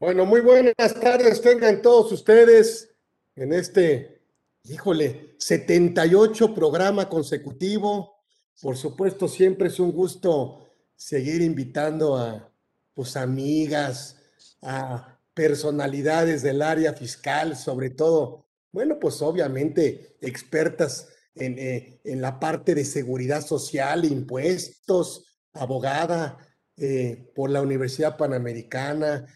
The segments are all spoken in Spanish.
Bueno, muy buenas tardes, tengan todos ustedes en este, híjole, 78 programa consecutivo. Por supuesto, siempre es un gusto seguir invitando a pues amigas, a personalidades del área fiscal, sobre todo, bueno, pues obviamente expertas en, eh, en la parte de seguridad social, impuestos, abogada eh, por la Universidad Panamericana,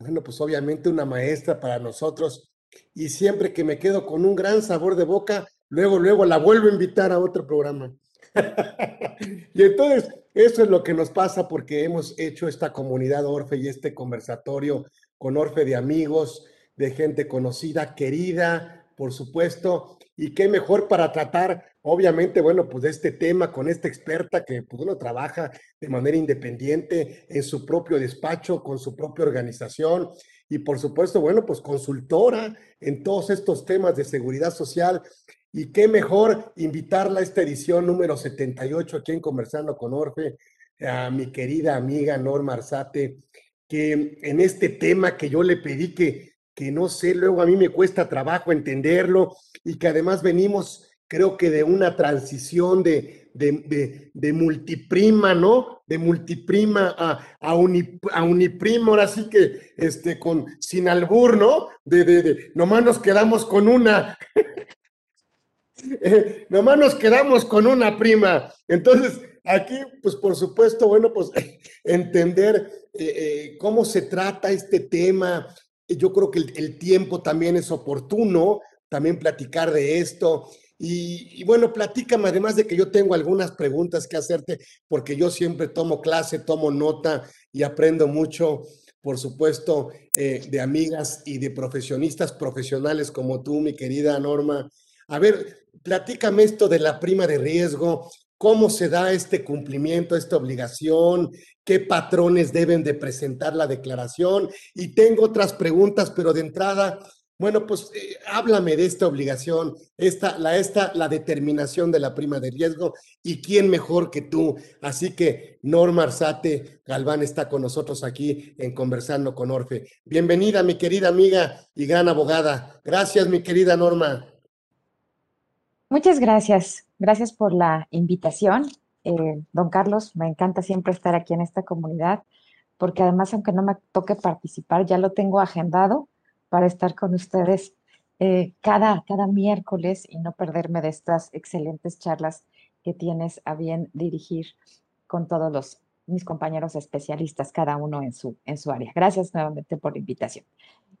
bueno, pues obviamente una maestra para nosotros. Y siempre que me quedo con un gran sabor de boca, luego, luego la vuelvo a invitar a otro programa. y entonces, eso es lo que nos pasa porque hemos hecho esta comunidad Orfe y este conversatorio con Orfe de amigos, de gente conocida, querida, por supuesto, y qué mejor para tratar, obviamente, bueno, pues este tema con esta experta que pues uno trabaja de manera independiente en su propio despacho, con su propia organización y por supuesto, bueno, pues consultora en todos estos temas de seguridad social. Y qué mejor invitarla a esta edición número 78 aquí en Conversando con Orfe, a mi querida amiga Norma Arzate, que en este tema que yo le pedí que que no sé, luego a mí me cuesta trabajo entenderlo y que además venimos, creo que de una transición de, de, multiprima, ¿no? De multiprima a, a, a, uniprima, ahora sí que este, con, sin albur, ¿no? De, de, nomás nos quedamos con una. eh, nomás nos quedamos con una prima. Entonces, aquí, pues por supuesto, bueno, pues entender eh, eh, cómo se trata este tema, yo creo que el, tiempo también es oportuno, también platicar de esto. Y, bueno, platícame, además de que yo tengo algunas preguntas que hacerte, porque yo siempre tomo clase, tomo nota y aprendo mucho, por supuesto, eh, de amigas y de profesionistas profesionales como tú, mi querida Norma. A ver, platícame esto de la prima de riesgo, cómo se da este cumplimiento, esta obligación, qué patrones deben de presentar la declaración. Y tengo otras preguntas, pero de entrada, bueno, pues eh, háblame de esta obligación, esta, la, esta, la determinación de la prima de riesgo y quién mejor que tú. Así que Norma Arzate Galván está con nosotros aquí en Conversando con Orfe. Bienvenida, mi querida amiga y gran abogada. Gracias, mi querida Norma. Muchas gracias. Gracias por la invitación. Eh, don Carlos, me encanta siempre estar aquí en esta comunidad, porque además, aunque no me toque participar, ya lo tengo agendado para estar con ustedes eh, cada, cada miércoles y no perderme de estas excelentes charlas que tienes a bien dirigir con todos los mis compañeros especialistas, cada uno en su, en su área. Gracias nuevamente por la invitación.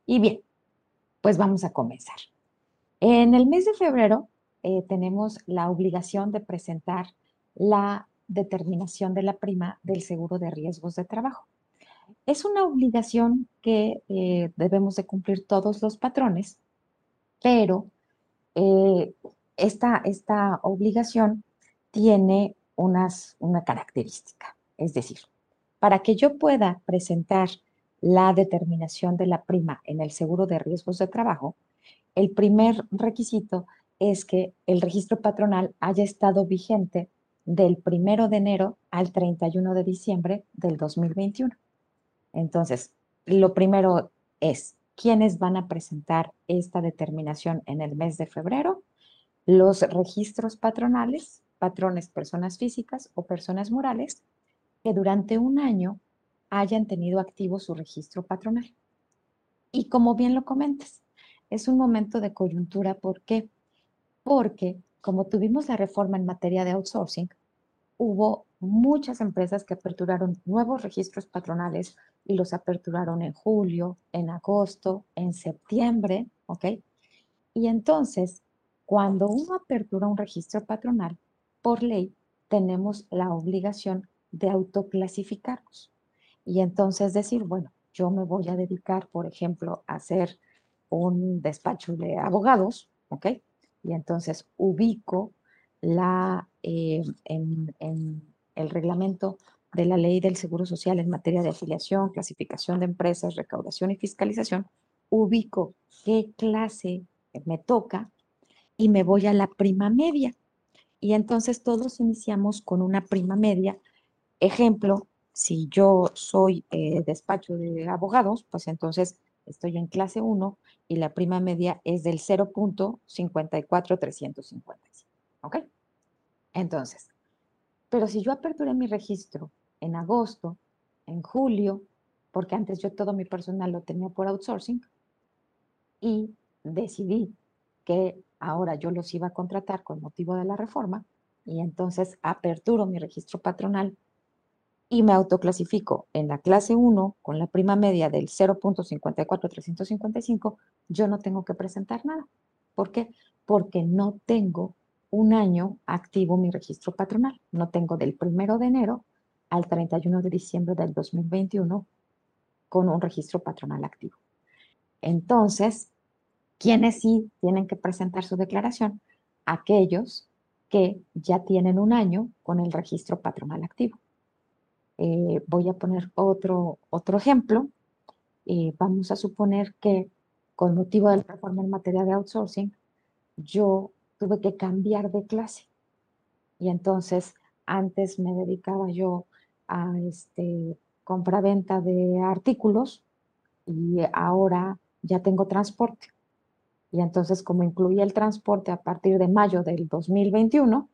Y bien, pues vamos a comenzar. En el mes de febrero eh, tenemos la obligación de presentar la determinación de la prima del seguro de riesgos de trabajo. Es una obligación que eh, debemos de cumplir todos los patrones, pero eh, esta, esta, obligación tiene unas, una característica. Es decir, para que yo pueda presentar la determinación de la prima en el seguro de riesgos de trabajo, el primer requisito es que el registro patronal haya estado vigente del primero de enero al 31 de diciembre del 2021. Entonces, lo primero es, ¿quiénes van a presentar esta determinación en el mes de febrero? Los registros patronales, patrones personas físicas o personas morales, que durante un año hayan tenido activo su registro patronal. Y como bien lo comentas, es un momento de coyuntura porque porque como tuvimos la reforma en materia de outsourcing, hubo muchas empresas que aperturaron nuevos registros patronales y los aperturaron en julio, en agosto, en septiembre, ¿ok? Y entonces, cuando uno apertura un registro patronal, por ley, tenemos la obligación de autoclasificarnos. Y entonces decir, bueno, yo me voy a dedicar, por ejemplo, a hacer un despacho de abogados, ¿ok? Y entonces ubico la, eh, en, el reglamento de la ley del Seguro Social en materia de afiliación, clasificación de empresas, recaudación y fiscalización, ubico qué clase me toca y me voy a la prima media. Y entonces todos iniciamos con una prima media. Ejemplo, si yo soy eh, despacho de abogados, pues entonces estoy en clase 1 y la prima media es del 0.54355. ¿Ok? Entonces, pero si yo aperturé mi registro en agosto, en julio, porque antes yo todo mi personal lo tenía por outsourcing, y decidí que ahora yo los iba a contratar con motivo de la reforma, y entonces aperturo mi registro patronal y me autoclasifico en la clase 1 con la prima media del 0.54355, yo no tengo que presentar nada. ¿Por qué? Porque no tengo un año activo mi registro patronal. No tengo del 1 de enero al 31 de diciembre del 2021 con un registro patronal activo. Entonces, ¿quiénes sí tienen que presentar su declaración? Aquellos que ya tienen un año con el registro patronal activo. Eh, voy a poner otro, otro ejemplo. Eh, vamos a suponer que con motivo de la reforma en materia de outsourcing, yo tuve que cambiar de clase. Y entonces antes me dedicaba yo a este, compra-venta de artículos y ahora ya tengo transporte. Y entonces como incluía el transporte a partir de mayo del 2021,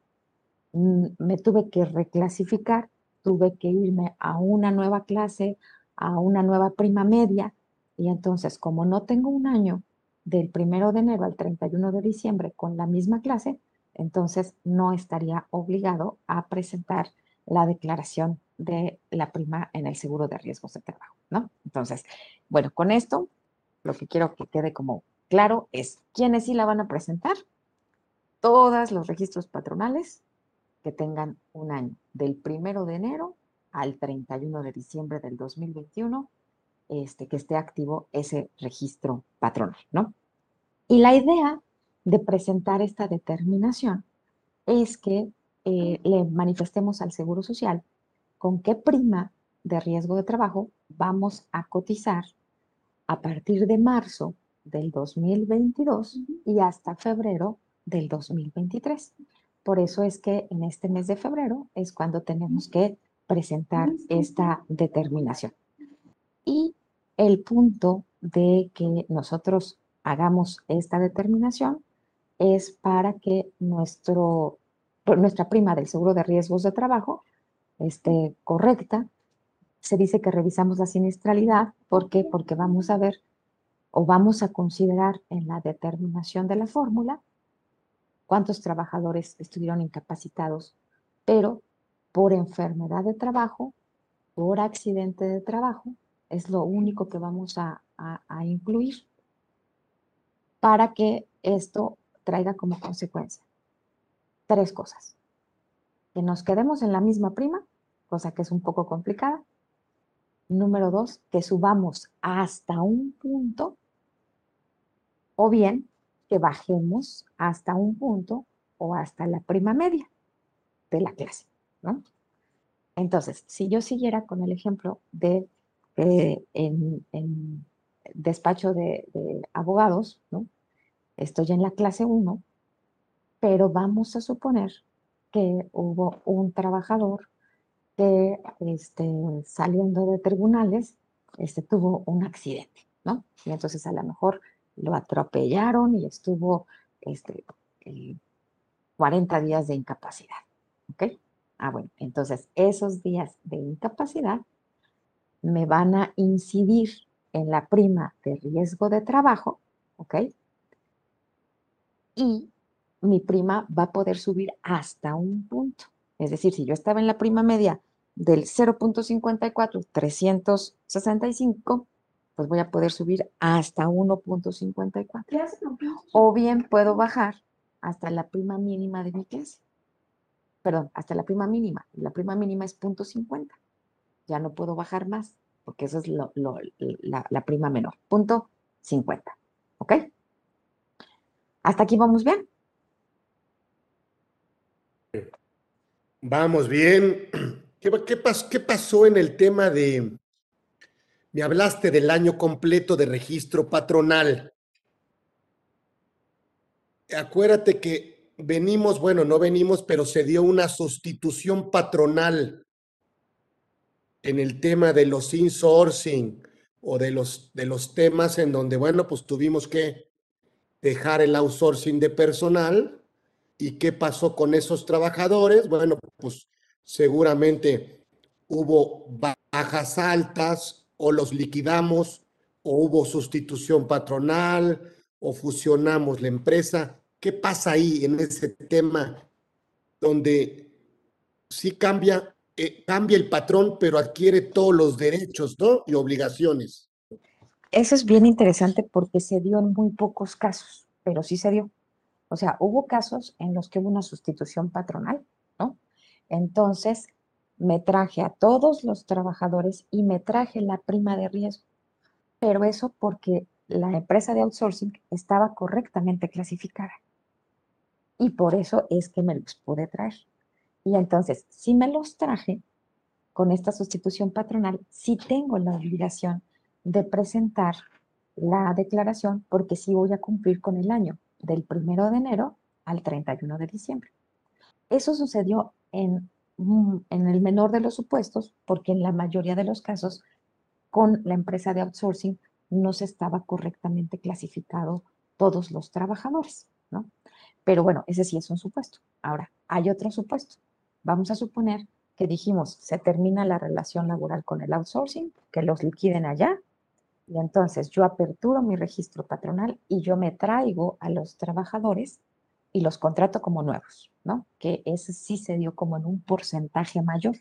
mm, me tuve que reclasificar tuve que irme a una nueva clase, a una nueva prima media, y entonces como no tengo un año del primero de enero al 31 de diciembre con la misma clase, entonces no estaría obligado a presentar la declaración de la prima en el seguro de riesgos de trabajo, ¿no? Entonces, bueno, con esto lo que quiero que quede como claro es quiénes sí la van a presentar, todos los registros patronales que tengan un año, del primero de enero al 31 de diciembre del 2021, este, que esté activo ese registro patronal, ¿no? Y la idea de presentar esta determinación es que eh, le manifestemos al Seguro Social con qué prima de riesgo de trabajo vamos a cotizar a partir de marzo del 2022 y hasta febrero del 2023. Por eso es que en este mes de febrero es cuando tenemos que presentar esta determinación. Y el punto de que nosotros hagamos esta determinación es para que nuestro, nuestra prima del seguro de riesgos de trabajo esté correcta. Se dice que revisamos la siniestralidad. ¿Por qué? Porque vamos a ver o vamos a considerar en la determinación de la fórmula cuántos trabajadores estuvieron incapacitados, pero por enfermedad de trabajo, por accidente de trabajo, es lo único que vamos a, incluir para que esto traiga como consecuencia tres cosas. Que nos quedemos en la misma prima, cosa que es un poco complicada. Número dos, que subamos hasta un punto, o bien que bajemos hasta un punto o hasta la prima media de la clase, ¿no? Entonces, si yo siguiera con el ejemplo de eh, en, despacho de, abogados, ¿no? Estoy en la clase 1, pero vamos a suponer que hubo un trabajador que este, saliendo de tribunales este, tuvo un accidente, ¿no? Y entonces a lo mejor lo atropellaron y estuvo este, 40 días de incapacidad. ¿Ok? Ah, bueno, entonces esos días de incapacidad me van a incidir en la prima de riesgo de trabajo, ¿ok? Y mi prima va a poder subir hasta un punto. Es decir, si yo estaba en la prima media del 0.54, 365, pues voy a poder subir hasta 1.54. O bien puedo bajar hasta la prima mínima de mi clase. Perdón, hasta la prima mínima. La prima mínima es 0.50. Ya no puedo bajar más, porque eso es la, la, prima menor. Punto 50. ¿Ok? ¿Hasta aquí vamos bien? Vamos bien. ¿Qué, qué, qué pasó en el tema de, me hablaste del año completo de registro patronal. Acuérdate que venimos, bueno, no venimos, pero se dio una sustitución patronal en el tema de los insourcing o de los, de los temas en donde, bueno, pues tuvimos que dejar el outsourcing de personal. ¿Y qué pasó con esos trabajadores? Bueno, pues seguramente hubo bajas altas o los liquidamos o hubo sustitución patronal o fusionamos la empresa. ¿Qué pasa ahí en ese tema donde sí cambia, eh, cambia el patrón, pero adquiere todos los derechos ¿no? y obligaciones? Eso es bien interesante porque se dio en muy pocos casos, pero sí se dio. O sea, hubo casos en los que hubo una sustitución patronal, ¿no? Entonces, me traje a todos los trabajadores y me traje la prima de riesgo. Pero eso porque la empresa de outsourcing estaba correctamente clasificada. Y por eso es que me los pude traer. Y entonces, si me los traje con esta sustitución patronal, sí tengo la obligación de presentar la declaración porque sí voy a cumplir con el año del primero de enero al 31 de diciembre. Eso sucedió en en el menor de los supuestos, porque en la mayoría de los casos con la empresa de outsourcing no se estaba correctamente clasificado todos los trabajadores, ¿no? Pero bueno, ese sí es un supuesto. Ahora, hay otro supuesto. Vamos a suponer que dijimos, se termina la relación laboral con el outsourcing, que los liquiden allá, y entonces yo aperturo mi registro patronal y yo me traigo a los trabajadores y los contrato como nuevos, ¿no? Que ese sí se dio como en un porcentaje mayor.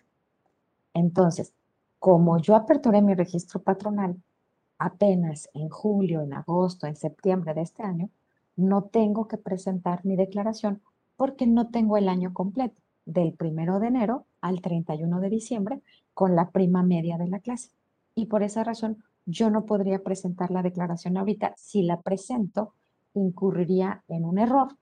Entonces, como yo aperturé mi registro patronal apenas en julio, en agosto, en septiembre de este año, no tengo que presentar mi declaración porque no tengo el año completo, del primero de enero al 31 de diciembre, con la prima media de la clase. Y por esa razón, yo no podría presentar la declaración ahorita. Si la presento, incurriría en un error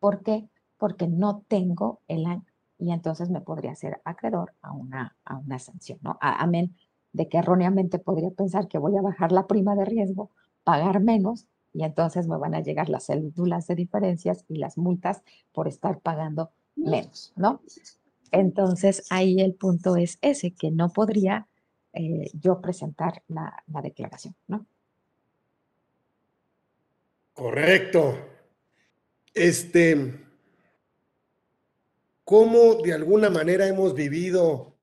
¿Por qué? Porque no tengo el año y entonces me podría ser acreedor a una, a una sanción, ¿no? amén de que erróneamente podría pensar que voy a bajar la prima de riesgo, pagar menos y entonces me van a llegar las cédulas de diferencias y las multas por estar pagando menos, ¿no? Entonces ahí el punto es ese, que no podría eh, yo presentar la, la declaración, ¿no? Correcto este, cómo de alguna manera hemos vivido,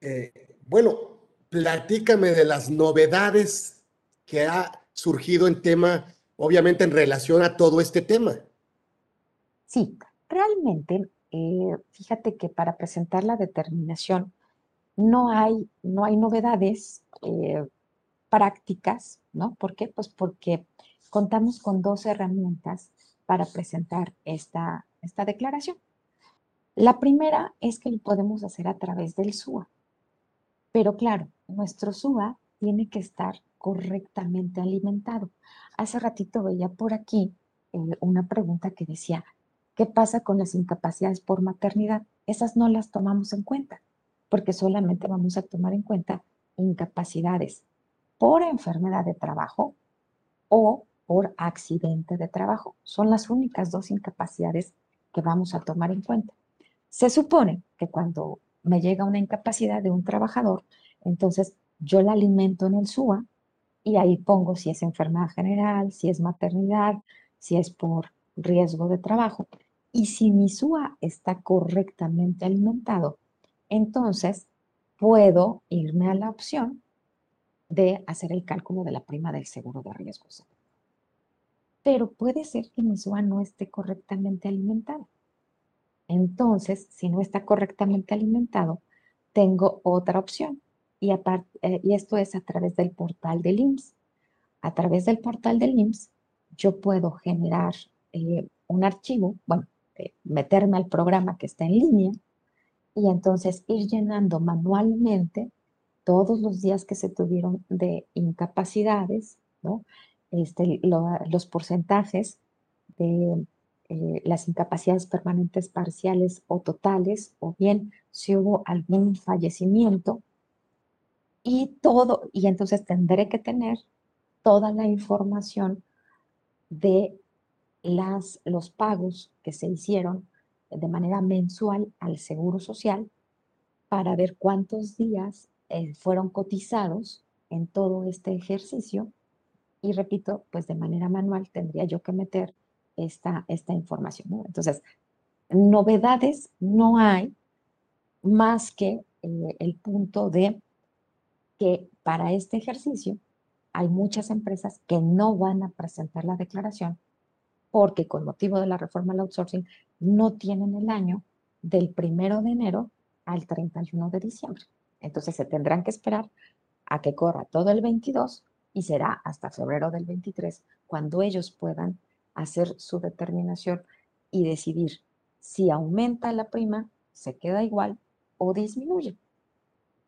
eh, bueno, platícame de las novedades que ha surgido en tema, obviamente en relación a todo este tema. Sí, realmente, eh, fíjate que para presentar la determinación no hay, no hay novedades eh, prácticas, ¿no? ¿Por qué? Pues porque contamos con dos herramientas para presentar esta, esta declaración. La primera es que lo podemos hacer a través del SUA. Pero claro, nuestro SUA tiene que estar correctamente alimentado. Hace ratito veía por aquí eh, una pregunta que decía, ¿qué pasa con las incapacidades por maternidad? Esas no las tomamos en cuenta, porque solamente vamos a tomar en cuenta incapacidades por enfermedad de trabajo o por accidente de trabajo. Son las únicas dos incapacidades que vamos a tomar en cuenta. Se supone que cuando me llega una incapacidad de un trabajador, entonces yo la alimento en el SUA y ahí pongo si es enfermedad general, si es maternidad, si es por riesgo de trabajo. Y si mi SUA está correctamente alimentado, entonces puedo irme a la opción de hacer el cálculo de la prima del seguro de riesgo pero puede ser que mi SUA no esté correctamente alimentado. Entonces, si no está correctamente alimentado, tengo otra opción. Y, eh, esto es a través del portal del IMSS. A través del portal del IMSS, yo puedo generar eh, un archivo, bueno, eh, meterme al programa que está en línea y entonces ir llenando manualmente todos los días que se tuvieron de incapacidades. Este, los porcentajes de eh, las incapacidades permanentes parciales o totales, o bien si hubo algún fallecimiento, y todo, y entonces tendré que tener toda la información de las, los pagos que se hicieron de manera mensual al Seguro Social para ver cuántos días eh, fueron cotizados en todo este ejercicio. Y repito, pues de manera manual tendría yo que meter esta, esta información. Entonces, novedades no hay más que eh, el punto de que para este ejercicio hay muchas empresas que no van a presentar la declaración porque con motivo de la reforma al outsourcing no tienen el año del primero de enero al 31 de diciembre. Entonces se tendrán que esperar a que corra todo el 22 y será hasta febrero del 23 cuando ellos puedan hacer su determinación y decidir si aumenta la prima, se queda igual o disminuye.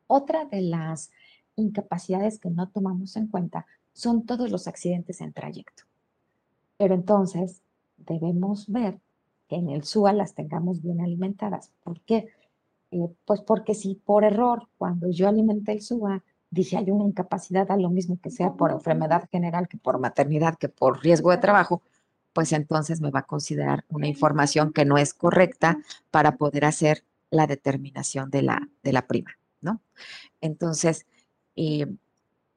Otra de las incapacidades que no tomamos en cuenta son todos los accidentes en trayecto. Pero entonces debemos ver que en el SUA las tengamos bien alimentadas. ¿Por qué? Eh, pues porque si por error, cuando yo alimenté el SUA, dije hay una incapacidad, a lo mismo que sea por enfermedad general, que por maternidad, que por riesgo de trabajo, pues entonces me va a considerar una información que no es correcta para poder hacer la determinación de la, de la prima, ¿no? Entonces, eh,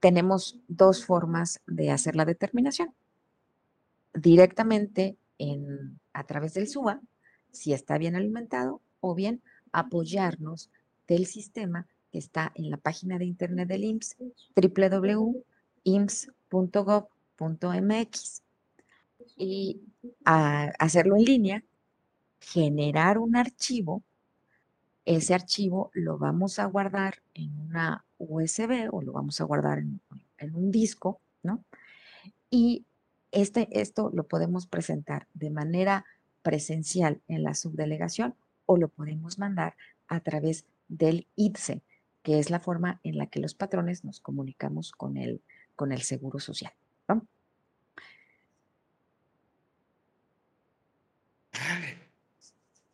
tenemos dos formas de hacer la determinación. Directamente en, a través del SUA, si está bien alimentado, o bien apoyarnos del sistema que está en la página de internet del IMSS, www.ims.gov.mx y hacerlo en línea, generar un archivo. Ese archivo lo vamos a guardar en una USB o lo vamos a guardar en, un disco, ¿no? Y este, esto lo podemos presentar de manera presencial en la subdelegación o lo podemos mandar a través del ITSE, que es la forma en la que los patrones nos comunicamos con el, con el Seguro Social. ¿no?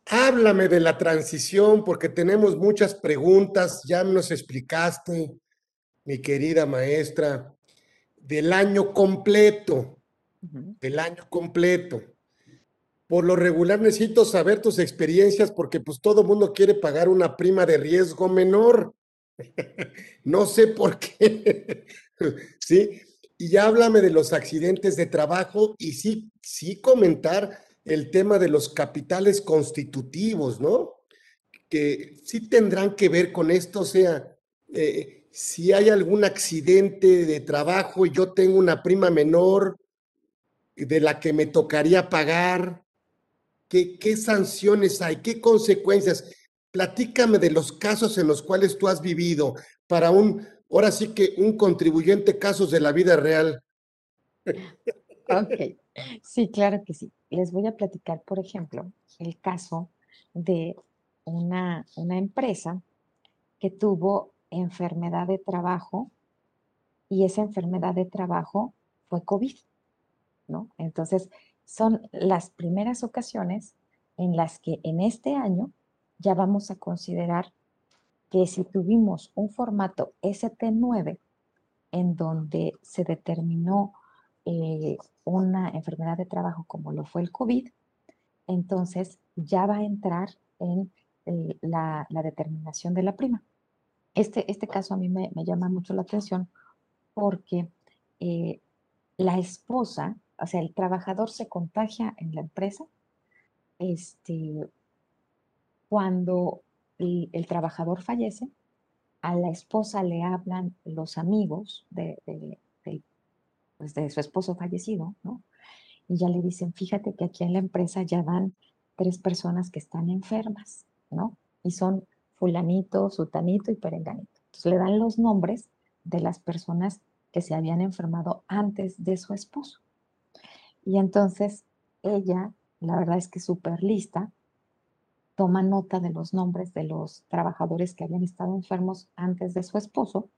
Háblame de la transición porque tenemos muchas preguntas, ya nos explicaste, mi querida maestra, del año completo, del año completo. Por lo regular necesito saber tus experiencias porque pues todo mundo quiere pagar una prima de riesgo menor. no sé por qué. sí, y háblame de los accidentes de trabajo y sí, sí comentar el tema de los capitales constitutivos, ¿no? Que sí tendrán que ver con esto, o sea, eh, si hay algún accidente de trabajo y yo tengo una prima menor de la que me tocaría pagar, ¿qué, qué sanciones hay? ¿Qué consecuencias? Platícame de los casos en los cuales tú has vivido para un, ahora sí que un contribuyente casos de la vida real. Ok, sí, claro que sí les voy a platicar, por ejemplo, el caso de una, una empresa que tuvo enfermedad de trabajo y esa enfermedad de trabajo fue COVID, ¿no? Entonces, son las primeras ocasiones en las que en este año ya vamos a considerar que si tuvimos un formato ST9 en donde se determinó eh, una enfermedad de trabajo como lo fue el COVID, entonces ya va a entrar en eh, la, determinación de la prima. Este, este caso a mí me, llama mucho la atención porque eh, la esposa, o sea, el trabajador se contagia en la empresa, este, cuando el, trabajador fallece, a la esposa le hablan los amigos de, del pues, de su esposo fallecido, ¿no? Y ya le dicen, fíjate que aquí en la empresa ya van tres personas que están enfermas, ¿no? Y son fulanito, sutanito y perenganito. Entonces le dan los nombres de las personas que se habían enfermado antes de su esposo. Y entonces ella, la verdad es que súper lista, toma nota de los nombres de los trabajadores que habían estado enfermos antes de su esposo.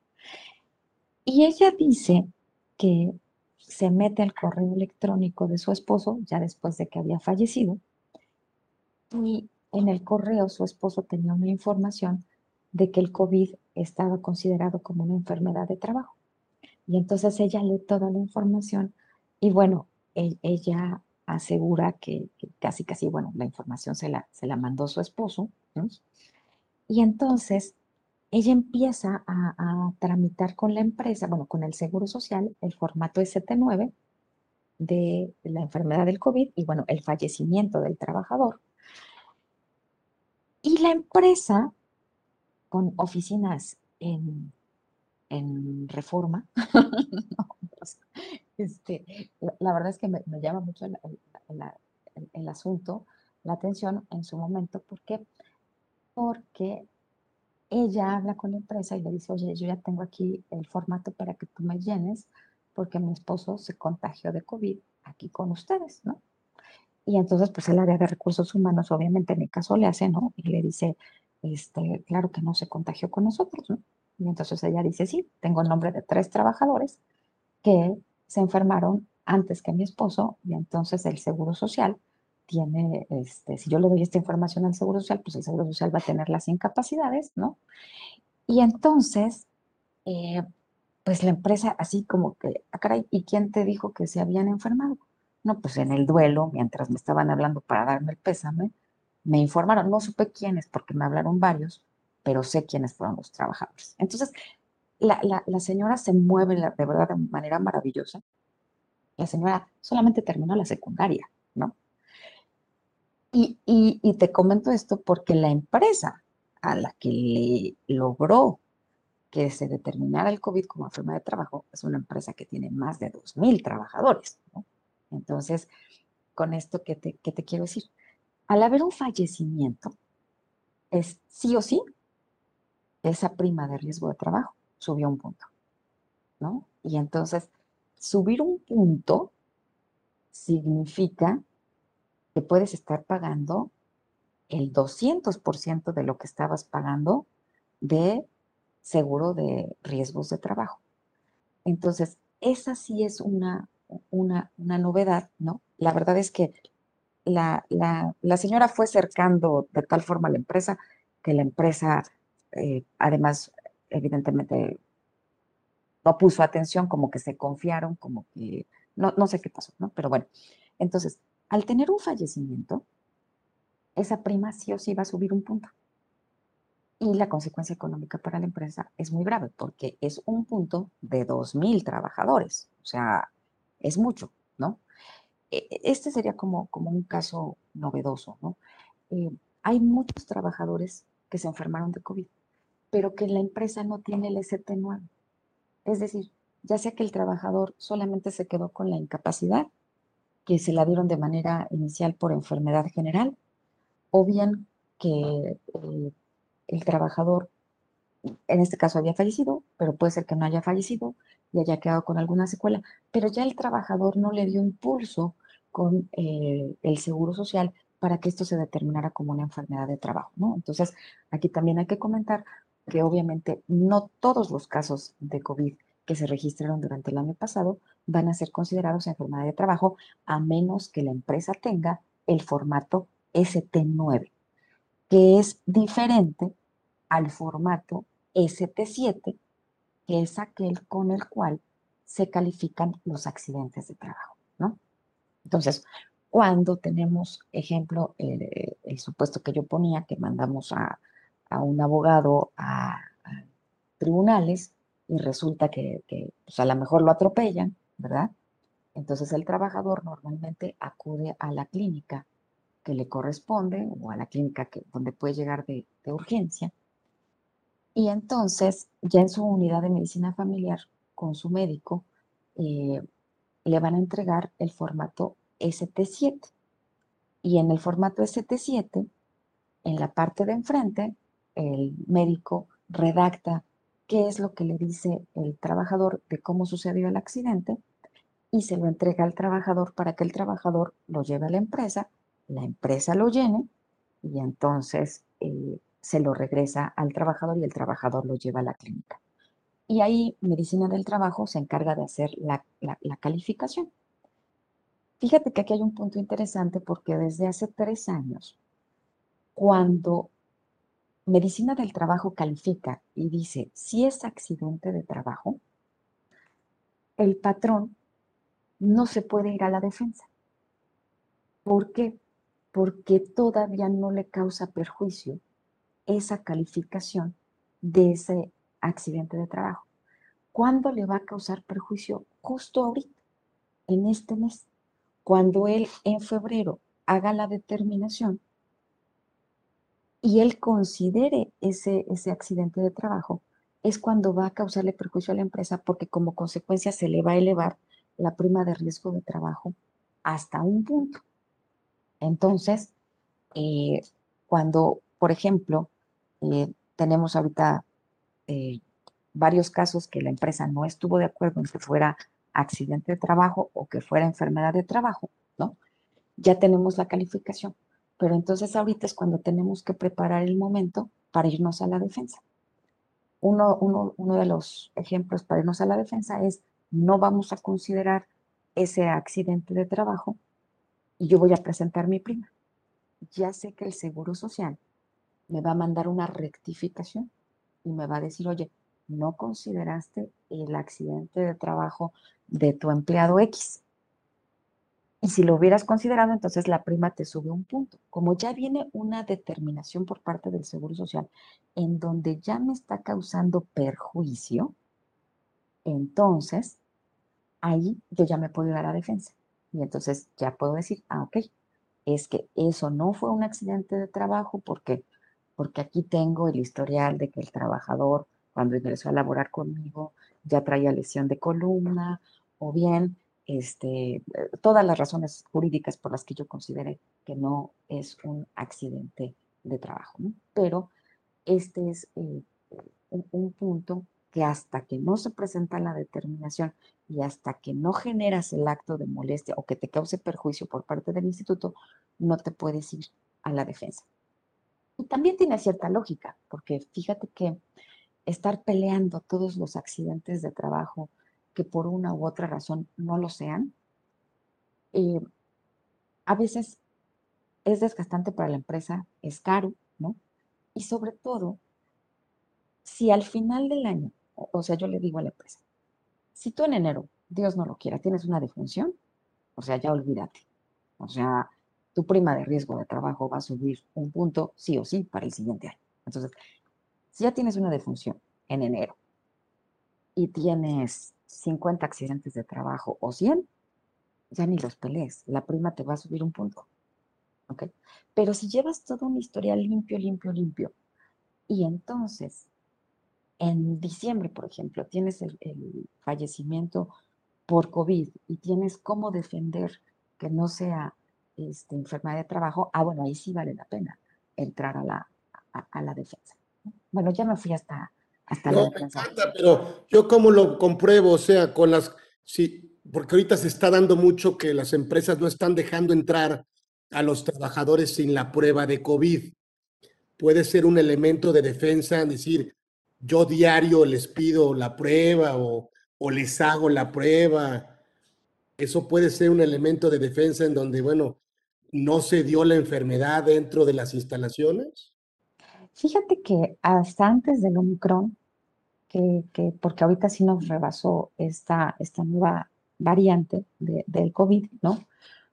Y ella dice que se mete al correo electrónico de su esposo, ya después de que había fallecido, y en el correo su esposo tenía una información de que el COVID estaba considerado como una enfermedad de trabajo. Y entonces ella lee toda la información y bueno, e, ella asegura que, casi, casi, bueno, la información se la, se la mandó su esposo. Y entonces ella empieza a, tramitar con la empresa, bueno, con el Seguro Social, el formato ST9 de la enfermedad del COVID y, bueno, el fallecimiento del trabajador. Y la empresa, con oficinas en, reforma, este, la, verdad es que me, llama mucho el, asunto, la atención en su momento. ¿Por qué? Porque ella habla con la empresa y le dice, oye, yo ya tengo aquí el formato para que tú me llenes porque mi esposo se contagió de COVID aquí con ustedes, ¿no? Y entonces, pues el área de recursos humanos, obviamente en mi caso le hace, ¿no? Y le dice, este, claro que no se contagió con nosotros, ¿no? Y entonces ella dice, sí, tengo el nombre de tres trabajadores que se enfermaron antes que mi esposo y entonces el Seguro Social tiene, este, si yo le doy esta información al Seguro Social, pues el Seguro Social va a tener las incapacidades, ¿no? Y entonces, eh, pues la empresa así como que, ah, caray, ¿y quién te dijo que se habían enfermado? No, pues en el duelo, mientras me estaban hablando para darme el pésame, me informaron, no supe quiénes, porque me hablaron varios, pero sé quiénes fueron los trabajadores. Entonces, la, la señora se mueve de verdad de manera maravillosa. La señora solamente terminó la secundaria, ¿no? Y, te comento esto porque la empresa a la que le logró que se determinara el COVID como enfermedad de trabajo es una empresa que tiene más de 2.000 trabajadores. Entonces, con esto, ¿qué te, ¿qué te quiero decir? Al haber un fallecimiento, es sí o sí, esa prima de riesgo de trabajo subió un punto, ¿no? Y entonces, subir un punto significa puedes estar pagando el 200% de lo que estabas pagando de seguro de riesgos de trabajo. Entonces, esa sí es una, una, novedad, ¿no? La verdad es que la, señora fue cercando de tal forma a la empresa que la empresa, eh, además, evidentemente, no puso atención, como que se confiaron, como que, no, no sé qué pasó, ¿no? Pero bueno, entonces, al tener un fallecimiento, esa prima sí o sí va a subir un punto. Y la consecuencia económica para la empresa es muy grave porque es un punto de 2.000 trabajadores. O sea, es mucho, ¿no? E, e, este sería como, como un caso novedoso, ¿no? Eh, hay muchos trabajadores que se enfermaron de COVID, pero que la empresa no tiene el ST9. Es decir, ya sea que el trabajador solamente se quedó con la incapacidad que se la dieron de manera inicial por enfermedad general, o bien que eh, el trabajador, en este caso había fallecido, pero puede ser que no haya fallecido y haya quedado con alguna secuela, pero ya el trabajador no le dio impulso con eh, el seguro social para que esto se determinara como una enfermedad de trabajo, ¿no? Entonces, aquí también hay que comentar que obviamente no todos los casos de COVID que se registraron durante el año pasado van a ser considerados enfermedad de trabajo a menos que la empresa tenga el formato ST9, que es diferente al formato ST7, que es aquel con el cual se califican los accidentes de trabajo, ¿no? Entonces, cuando tenemos, ejemplo, el, supuesto que yo ponía, que mandamos a, un abogado a tribunales, y resulta que, pues, a lo mejor lo atropellan, ¿verdad? Entonces el trabajador normalmente acude a la clínica que le corresponde o a la clínica que, donde puede llegar de, urgencia. Y entonces ya en su unidad de medicina familiar con su médico eh, le van a entregar el formato ST7. Y en el formato ST7, en la parte de enfrente, el médico redacta qué es lo que le dice el trabajador de cómo sucedió el accidente y se lo entrega al trabajador para que el trabajador lo lleve a la empresa, la empresa lo llene y entonces eh, se lo regresa al trabajador y el trabajador lo lleva a la clínica. Y ahí Medicina del Trabajo se encarga de hacer la, la calificación. Fíjate que aquí hay un punto interesante porque desde hace tres años, cuando Medicina del Trabajo califica y dice, si es accidente de trabajo, el patrón no se puede ir a la defensa. ¿Por qué? Porque todavía no le causa perjuicio esa calificación de ese accidente de trabajo. ¿Cuándo le va a causar perjuicio? Justo ahorita, en este mes, cuando él en febrero haga la determinación y él considere ese, ese accidente de trabajo, es cuando va a causarle perjuicio a la empresa porque como consecuencia se le va a elevar la prima de riesgo de trabajo hasta un punto. Entonces, eh, cuando, por ejemplo, eh, tenemos ahorita eh, varios casos que la empresa no estuvo de acuerdo en que fuera accidente de trabajo o que fuera enfermedad de trabajo, ¿no? Ya tenemos la calificación, pero entonces ahorita es cuando tenemos que preparar el momento para irnos a la defensa. Uno, uno, uno de los ejemplos para irnos a la defensa es no vamos a considerar ese accidente de trabajo y yo voy a presentar mi prima. Ya sé que el Seguro Social me va a mandar una rectificación y me va a decir, oye, no consideraste el accidente de trabajo de tu empleado X. Y si lo hubieras considerado, entonces la prima te sube un punto. Como ya viene una determinación por parte del Seguro Social en donde ya me está causando perjuicio, entonces ahí yo ya me puedo dar a defensa. Y entonces ya puedo decir, ah, ok, es que eso no fue un accidente de trabajo porque, porque aquí tengo el historial de que el trabajador cuando ingresó a laborar conmigo ya traía lesión de columna o bien este, eh, todas las razones jurídicas por las que yo consideré que no es un accidente de trabajo. Pero este es eh, un punto que hasta que no se presenta la determinación y hasta que no generas el acto de molestia o que te cause perjuicio por parte del instituto, no te puedes ir a la defensa. Y también tiene cierta lógica, porque fíjate que estar peleando todos los accidentes de trabajo que por una u otra razón no lo sean, eh, a veces es desgastante para la empresa, es caro, ¿no? Y sobre todo, si al final del año, o sea, yo le digo a la empresa, si tú en enero, Dios no lo quiera, tienes una defunción, o sea, ya olvídate. O sea, tu prima de riesgo de trabajo va a subir un punto sí o sí para el siguiente año. Entonces, si ya tienes una defunción en enero y tienes 50 accidentes de trabajo o 100, ya ni los pelees, la prima te va a subir un punto. ¿Ok? Pero si llevas todo un historial limpio, limpio, limpio, y entonces en diciembre, por ejemplo, tienes el, fallecimiento por COVID y tienes cómo defender que no sea este, enfermedad de trabajo, ah, bueno, ahí sí vale la pena entrar a la, a, la defensa. Bueno, ya me fui hasta, hasta la defensa. pero yo cómo lo compruebo, o sea, con las, sí, porque ahorita se está dando mucho que las empresas no están dejando entrar a los trabajadores sin la prueba de COVID. Puede ser un elemento de defensa, decir, yo diario les pido la prueba o, les hago la prueba. Eso puede ser un elemento de defensa en donde, bueno, no se dio la enfermedad dentro de las instalaciones. Fíjate que hasta antes del Omicron, que, porque ahorita sí nos rebasó esta, esta nueva variante del COVID, ¿no?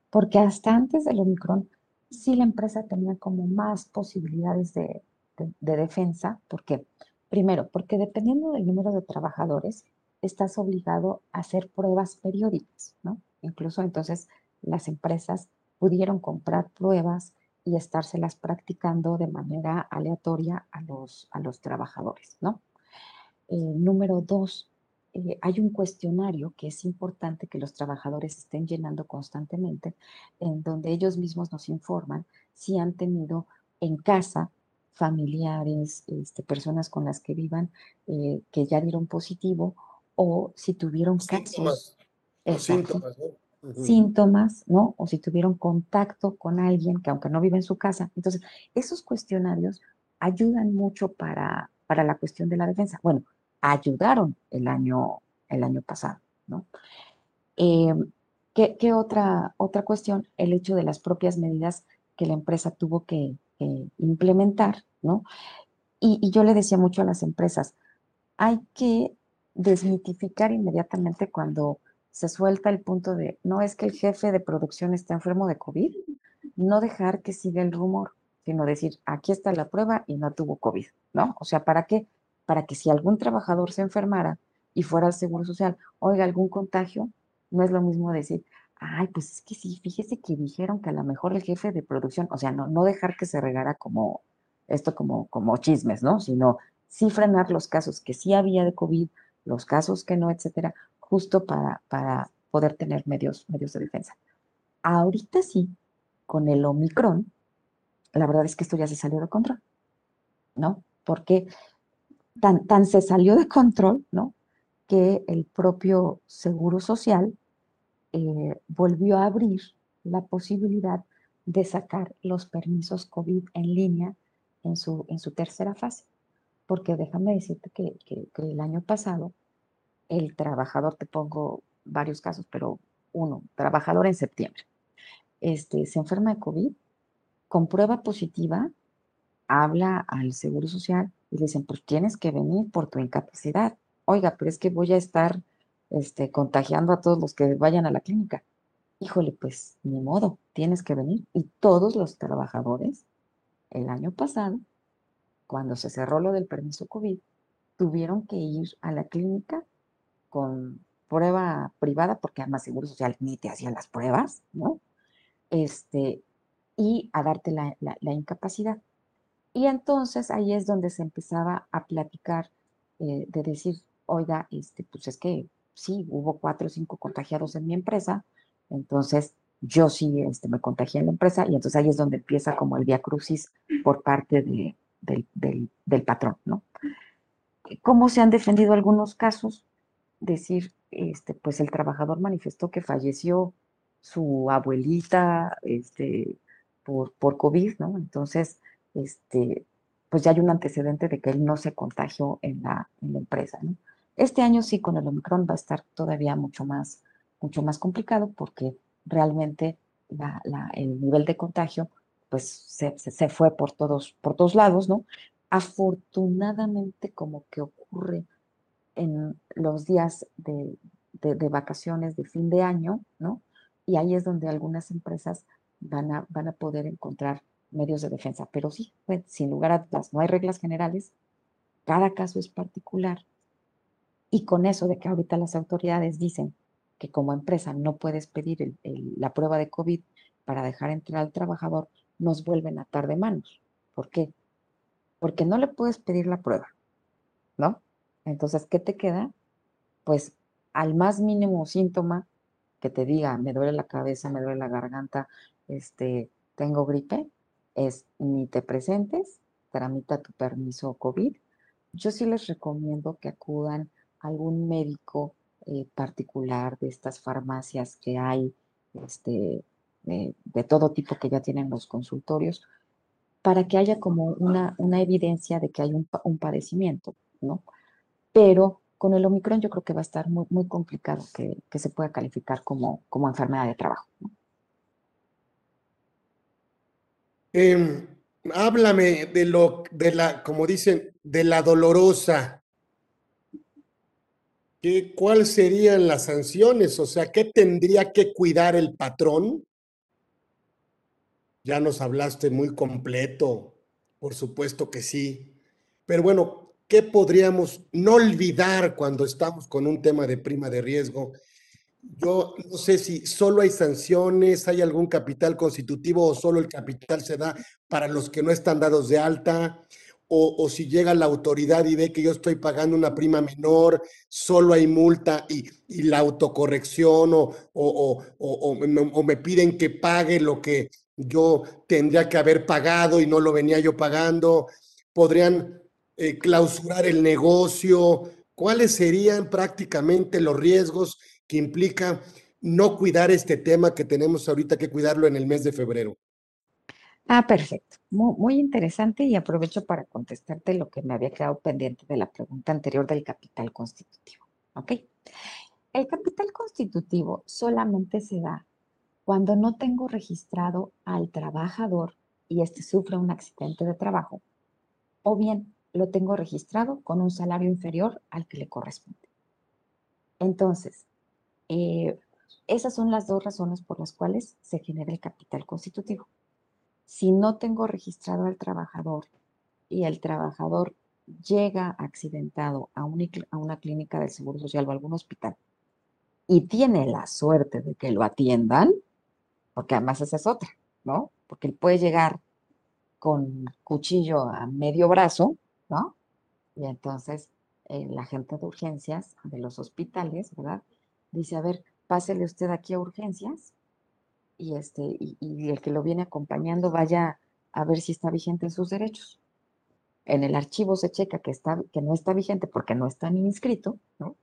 Porque hasta antes del Omicron, sí la empresa tenía como más posibilidades de, de, de defensa. ¿Por qué? Primero, porque dependiendo del número de trabajadores, estás obligado a hacer pruebas periódicas, ¿no? Incluso entonces las empresas pudieron comprar pruebas y estárselas practicando de manera aleatoria a los, a los trabajadores, ¿no? Eh, número dos, eh, hay un cuestionario que es importante que los trabajadores estén llenando constantemente, en donde ellos mismos nos informan si han tenido en casa familiares, este, personas con las que vivan eh, que ya dieron positivo o si tuvieron casos, síntomas, ¿no? síntomas, ¿no? O si tuvieron contacto con alguien que aunque no vive en su casa. Entonces, esos cuestionarios ayudan mucho para, para la cuestión de la defensa. Bueno, ayudaron el año, el año pasado, ¿no? Em, ¿qué, ¿qué, otra, otra cuestión? El hecho de las propias medidas que la empresa tuvo que, eh, implementar, ¿no? Y, yo le decía mucho a las empresas, hay que desmitificar inmediatamente cuando se suelta el punto de, no es que el jefe de producción está enfermo de COVID, no dejar que siga el rumor, sino decir, aquí está la prueba y no tuvo COVID, ¿no? O sea, ¿para qué? para que si algún trabajador se enfermara y fuera al Seguro Social, oiga, algún contagio, no es lo mismo decir, ay, pues es que sí, fíjese que dijeron que a lo mejor el jefe de producción, o sea, no, no dejar que se regara como esto como, como chismes, ¿no? Sino sí frenar los casos que sí había de COVID, los casos que no, etcétera, justo para, para poder tener medios, medios de defensa. Ahorita sí, con el Omicron, la verdad es que esto ya se salió de control, ¿no? Porque tan, tan se salió de control, ¿no? Que el propio Seguro Social eh, volvió a abrir la posibilidad de sacar los permisos COVID en línea en su, en su tercera fase. Porque déjame decirte que, que, el año pasado el trabajador, te pongo varios casos, pero uno, trabajador en septiembre, este, se enferma de COVID, con prueba positiva, habla al Seguro Social y le dicen, pues tienes que venir por tu incapacidad. Oiga, pero es que voy a estar este, contagiando a todos los que vayan a la clínica. Híjole, pues ni modo, tienes que venir. Y todos los trabajadores, el año pasado, cuando se cerró lo del permiso COVID, tuvieron que ir a la clínica con prueba privada, porque además Seguro Social ni te hacía las pruebas, ¿no? Este, y a darte la, incapacidad. Y entonces ahí es donde se empezaba a platicar eh, de decir, oiga, este, pues es que sí, hubo cuatro o cinco contagiados en mi empresa, entonces yo sí este, me contagié en la empresa y entonces ahí es donde empieza como el via crucis por parte de, del, patrón, ¿no? ¿Cómo se han defendido algunos casos? Decir, este, pues el trabajador manifestó que falleció su abuelita este, por, por COVID, ¿no? Entonces, este, pues ya hay un antecedente de que él no se contagió en la, en la empresa, ¿no? Este año sí, con el Omicron va a estar todavía mucho más, mucho más complicado porque realmente el nivel de contagio pues se, fue por todos, por todos lados, ¿no? Afortunadamente, como que ocurre en los días de, de, vacaciones de fin de año, ¿no? Y ahí es donde algunas empresas van a, van a poder encontrar medios de defensa. Pero sí, pues, sin lugar a dudas, no hay reglas generales, cada caso es particular y con eso de que ahorita las autoridades dicen que como empresa no puedes pedir la prueba de COVID para dejar entrar al trabajador, nos vuelven a atar de manos. ¿Por qué? Porque no le puedes pedir la prueba, ¿no? Entonces, ¿qué te queda? Pues al más mínimo síntoma que te diga, me duele la cabeza, me duele la garganta, este, tengo gripe, es ni te presentes, tramita tu permiso COVID. Yo sí les recomiendo que acudan algún médico eh, particular de estas farmacias que hay, este, de todo tipo que ya tienen los consultorios, para que haya como una, una evidencia de que hay un, padecimiento, ¿no? Pero con el Omicron yo creo que va a estar muy, muy complicado que, que se pueda calificar como, como enfermedad de trabajo. Em, háblame de lo, de la, como dicen, de la dolorosa ¿Cuáles serían las sanciones? O sea, ¿qué tendría que cuidar el patrón? Ya nos hablaste muy completo, por supuesto que sí. Pero bueno, ¿qué podríamos no olvidar cuando estamos con un tema de prima de riesgo? Yo no sé si solo hay sanciones, hay algún capital constitutivo o solo el capital se da para los que no están dados de alta o, si llega la autoridad y ve que yo estoy pagando una prima menor, solo hay multa y, la autocorrección o, me piden que pague lo que yo tendría que haber pagado y no lo venía yo pagando, podrían eh, clausurar el negocio, ¿cuáles serían prácticamente los riesgos que implica no cuidar este tema que tenemos ahorita que cuidarlo en el mes de febrero? Ah, perfecto. Muy, interesante y aprovecho para contestarte lo que me había quedado pendiente de la pregunta anterior del capital constitutivo. ¿Ok? El capital constitutivo solamente se da cuando no tengo registrado al trabajador y éste sufre un accidente de trabajo, o bien lo tengo registrado con un salario inferior al que le corresponde. Entonces, eh, esas son las dos razones por las cuales se genera el capital constitutivo si no tengo registrado al trabajador y el trabajador llega accidentado a, a una clínica del Seguro Social o algún hospital y tiene la suerte de que lo atiendan, porque además esa es otra, ¿no? Porque él puede llegar con cuchillo a medio brazo, ¿no? Y entonces eh, la gente de urgencias de los hospitales, ¿verdad? Dice, a ver, pásele usted aquí a urgencias y, este, y, el que lo viene acompañando vaya a ver si está vigente en sus derechos. En el archivo se checa que, está, que no está vigente porque no está ni inscrito, ¿no?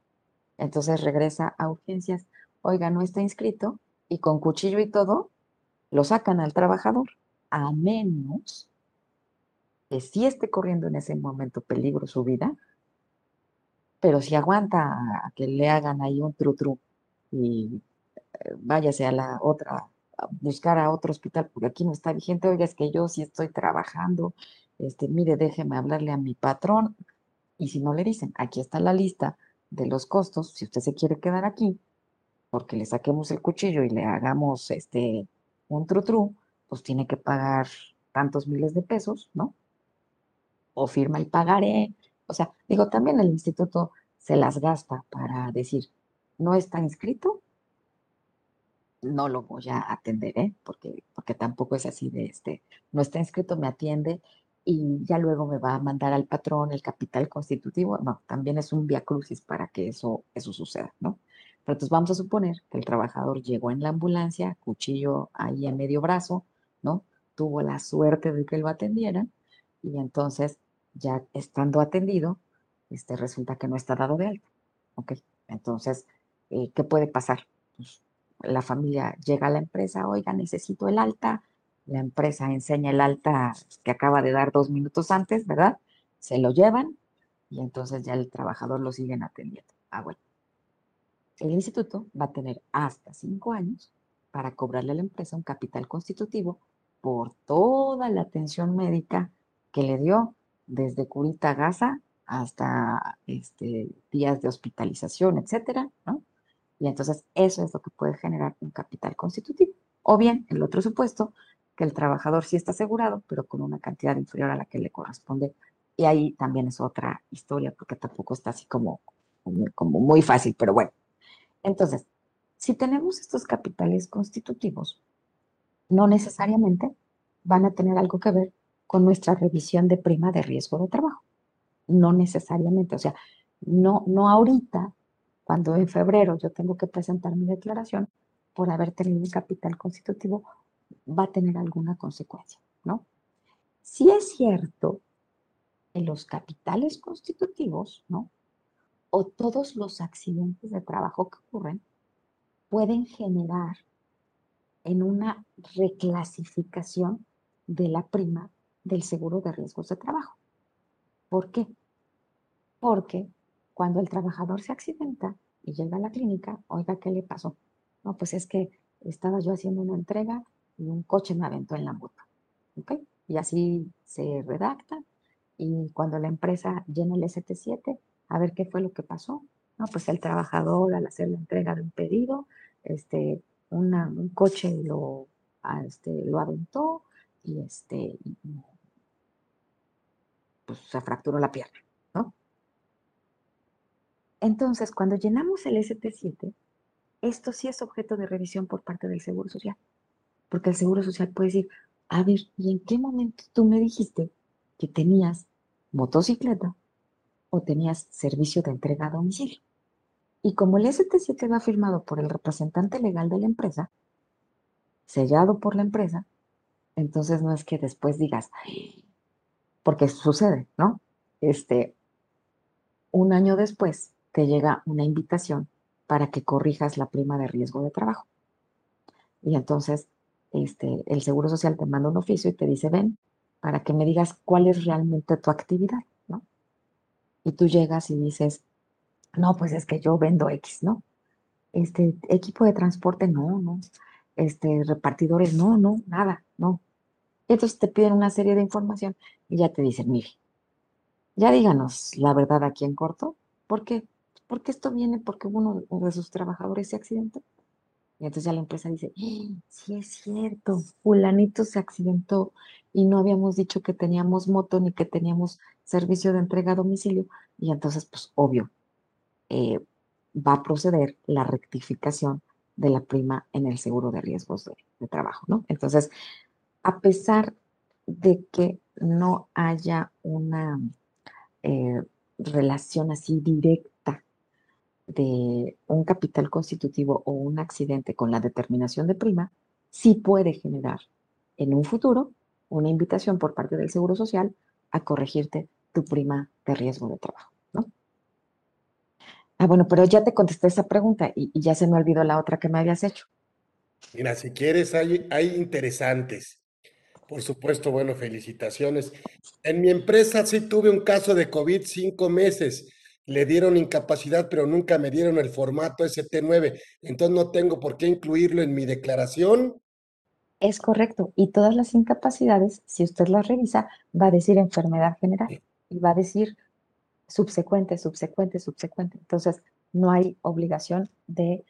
Entonces regresa a urgencias, oiga, no está inscrito, y con cuchillo y todo, lo sacan al trabajador, a menos que sí esté corriendo en ese momento peligro su vida, pero si aguanta a que le hagan ahí un tru-tru y eh, váyase a la otra, buscar a otro hospital, porque aquí no está vigente, oiga, es que yo sí estoy trabajando, este, mire, déjeme hablarle a mi patrón, y si no le dicen, aquí está la lista de los costos, si usted se quiere quedar aquí, porque le saquemos el cuchillo y le hagamos este un tru-tru, pues tiene que pagar tantos miles de pesos, ¿no? O firma el pagaré, o sea, digo, también el instituto se las gasta para decir, no está inscrito, no lo voy a atender, ¿eh? Porque, porque tampoco es así de este, no está inscrito, me atiende y ya luego me va a mandar al patrón el capital constitutivo. No, también es un via crucis para que eso, eso suceda, ¿no? Pero entonces vamos a suponer que el trabajador llegó en la ambulancia, cuchillo ahí en medio brazo, ¿no? Tuvo la suerte de que lo atendieran y entonces ya estando atendido, este, resulta que no está dado de alta. ¿Ok? Entonces, eh, ¿qué puede pasar? Pues, la familia llega a la empresa, oiga, necesito el alta, la empresa enseña el alta que acaba de dar dos minutos antes, ¿verdad? Se lo llevan y entonces ya el trabajador lo siguen atendiendo. Ah, bueno. El instituto va a tener hasta cinco años para cobrarle a la empresa un capital constitutivo por toda la atención médica que le dio desde curita gasa hasta este, días de hospitalización, etcétera, ¿no? Y entonces eso es lo que puede generar un capital constitutivo. O bien, el otro supuesto, que el trabajador sí está asegurado, pero con una cantidad inferior a la que le corresponde. Y ahí también es otra historia, porque tampoco está así como, como muy fácil, pero bueno. Entonces, si tenemos estos capitales constitutivos, no necesariamente van a tener algo que ver con nuestra revisión de prima de riesgo de trabajo. No necesariamente, o sea, no, no ahorita, cuando en febrero yo tengo que presentar mi declaración por haber tenido un capital constitutivo, va a tener alguna consecuencia, ¿no? Si es cierto en los capitales constitutivos, ¿no? O todos los accidentes de trabajo que ocurren pueden generar en una reclasificación de la prima del seguro de riesgos de trabajo. ¿Por qué? Porque cuando el trabajador se accidenta y llega a la clínica, oiga, ¿qué le pasó? No, pues es que estaba yo haciendo una entrega y un coche me aventó en la moto. ¿Ok? Y así se redacta. Y cuando la empresa llena el ST7, a ver qué fue lo que pasó. No, pues el trabajador al hacer la entrega de un pedido, este, un coche lo, este, lo aventó y este, pues, se fracturó la pierna. Entonces, cuando llenamos el ST7, esto sí es objeto de revisión por parte del Seguro Social, porque el Seguro Social puede decir, a ver, ¿y en qué momento tú me dijiste que tenías motocicleta o tenías servicio de entrega a domicilio? Y como el ST7 va firmado por el representante legal de la empresa, sellado por la empresa, entonces no es que después digas, porque sucede, ¿no? Este, un año después te llega una invitación para que corrijas la prima de riesgo de trabajo. Y entonces este, el Seguro Social te manda un oficio y te dice, ven, para que me digas cuál es realmente tu actividad, ¿no? Y tú llegas y dices, no, pues es que yo vendo X, ¿no? Este, equipo de transporte, no, no. Este, repartidores, no, no, nada, no. entonces te piden una serie de información y ya te dicen, mire, ya díganos la verdad aquí en corto, ¿por qué? Porque esto viene porque uno de sus trabajadores se accidentó. Y entonces ya la empresa dice, ¡Ah! sí es cierto, fulanito se accidentó y no habíamos dicho que teníamos moto ni que teníamos servicio de entrega a domicilio. Y entonces, pues obvio, eh, va a proceder la rectificación de la prima en el seguro de riesgos de, trabajo, ¿no? Entonces, a pesar de que no haya una eh, relación así directa de un capital constitutivo o un accidente con la determinación de prima, sí puede generar en un futuro una invitación por parte del Seguro Social a corregirte tu prima de riesgo de trabajo, ¿no? Ah, bueno, pero ya te contesté esa pregunta y, ya se me olvidó la otra que me habías hecho. Mira, si quieres, hay, hay interesantes. Por supuesto, bueno, felicitaciones. En mi empresa sí tuve un caso de COVID cinco meses. Le dieron incapacidad, pero nunca me dieron el formato ST9. Entonces no tengo por qué incluirlo en mi declaración. Es correcto. Y todas las incapacidades, si usted las revisa, va a decir enfermedad general y va a decir subsecuente, subsecuente, subsecuente. Entonces, no hay obligación de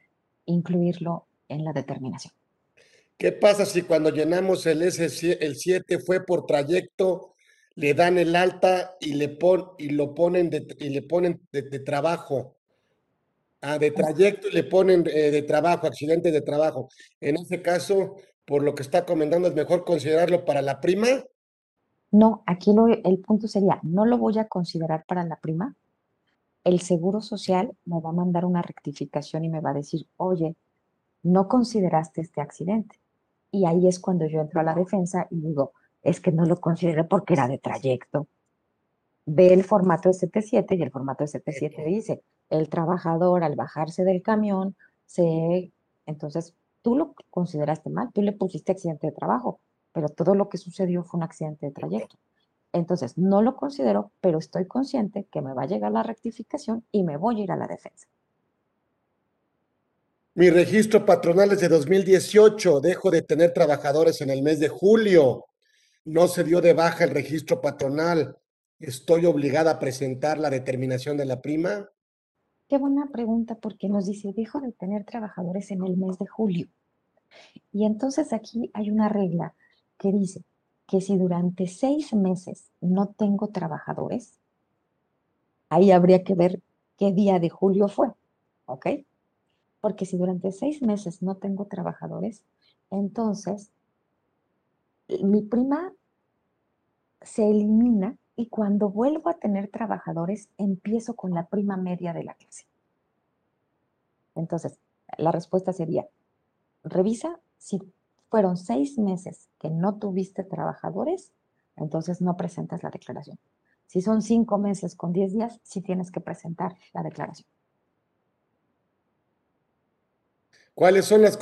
incluirlo en la determinación. ¿Qué pasa si cuando llenamos el S el 7 fue por trayecto, le dan el alta y le pon, y lo ponen de, y le ponen de, trabajo? Ah, de trayecto y le ponen eh, de trabajo, accidente de trabajo. En ese caso, por lo que está comentando, es mejor considerarlo para la prima no, aquí el punto sería, no lo voy a considerar para la prima. El Seguro Social me va a mandar una rectificación y me va a decir, oye, no consideraste este accidente. Y ahí es cuando yo entro a la defensa y digo, es que no lo consideré porque era de trayecto. Ve el formato ST7 y el formato ST7 dice, el trabajador al bajarse del camión se... Entonces, tú lo consideraste mal, tú le pusiste accidente de trabajo pero todo lo que sucedió fue un accidente de trayecto. Entonces, no lo considero, pero estoy consciente que me va a llegar la rectificación y me voy a ir a la defensa. Mi registro patronal es de 2018. Dejo de tener trabajadores en el mes de julio. No se dio de baja el registro patronal. ¿Estoy obligada a presentar la determinación de la prima? Qué buena pregunta porque nos dice, dejo de tener trabajadores en el mes de julio. Y entonces aquí hay una regla que dice que si durante seis meses no tengo trabajadores, ahí habría que ver qué día de julio fue, ¿ok? Porque si durante seis meses no tengo trabajadores, entonces mi prima se elimina y cuando vuelvo a tener trabajadores, empiezo con la prima media de la clase. Entonces, la respuesta sería, revisa si fueron seis meses que no tuviste trabajadores, entonces no presentas la declaración. Si son cinco meses con diez días, sí tienes que presentar la declaración. ¿Cuáles son las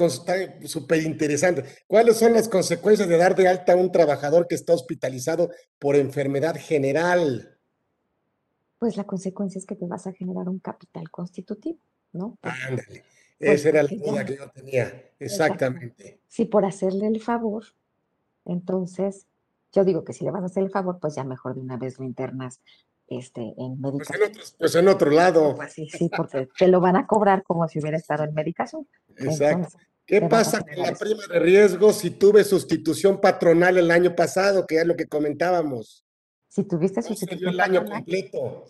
súper interesantes? ¿Cuáles son las consecuencias de dar de alta a un trabajador que está hospitalizado por enfermedad general? Pues la consecuencia es que te vas a generar un capital constitutivo, ¿no? Ándale. Esa era la duda que yo tenía, exactamente. Si por hacerle el favor, entonces, yo digo que si le vas a hacer el favor, pues ya mejor de una vez lo internas este, en medicación. Pues en otro, lado. Pues sí, sí, porque te lo van a cobrar como si hubiera estado en medicación. Exacto. ¿Qué pasa con la prima de riesgo si tuve sustitución patronal el año pasado, que es lo que comentábamos? Si tuviste sustitución. el año completo.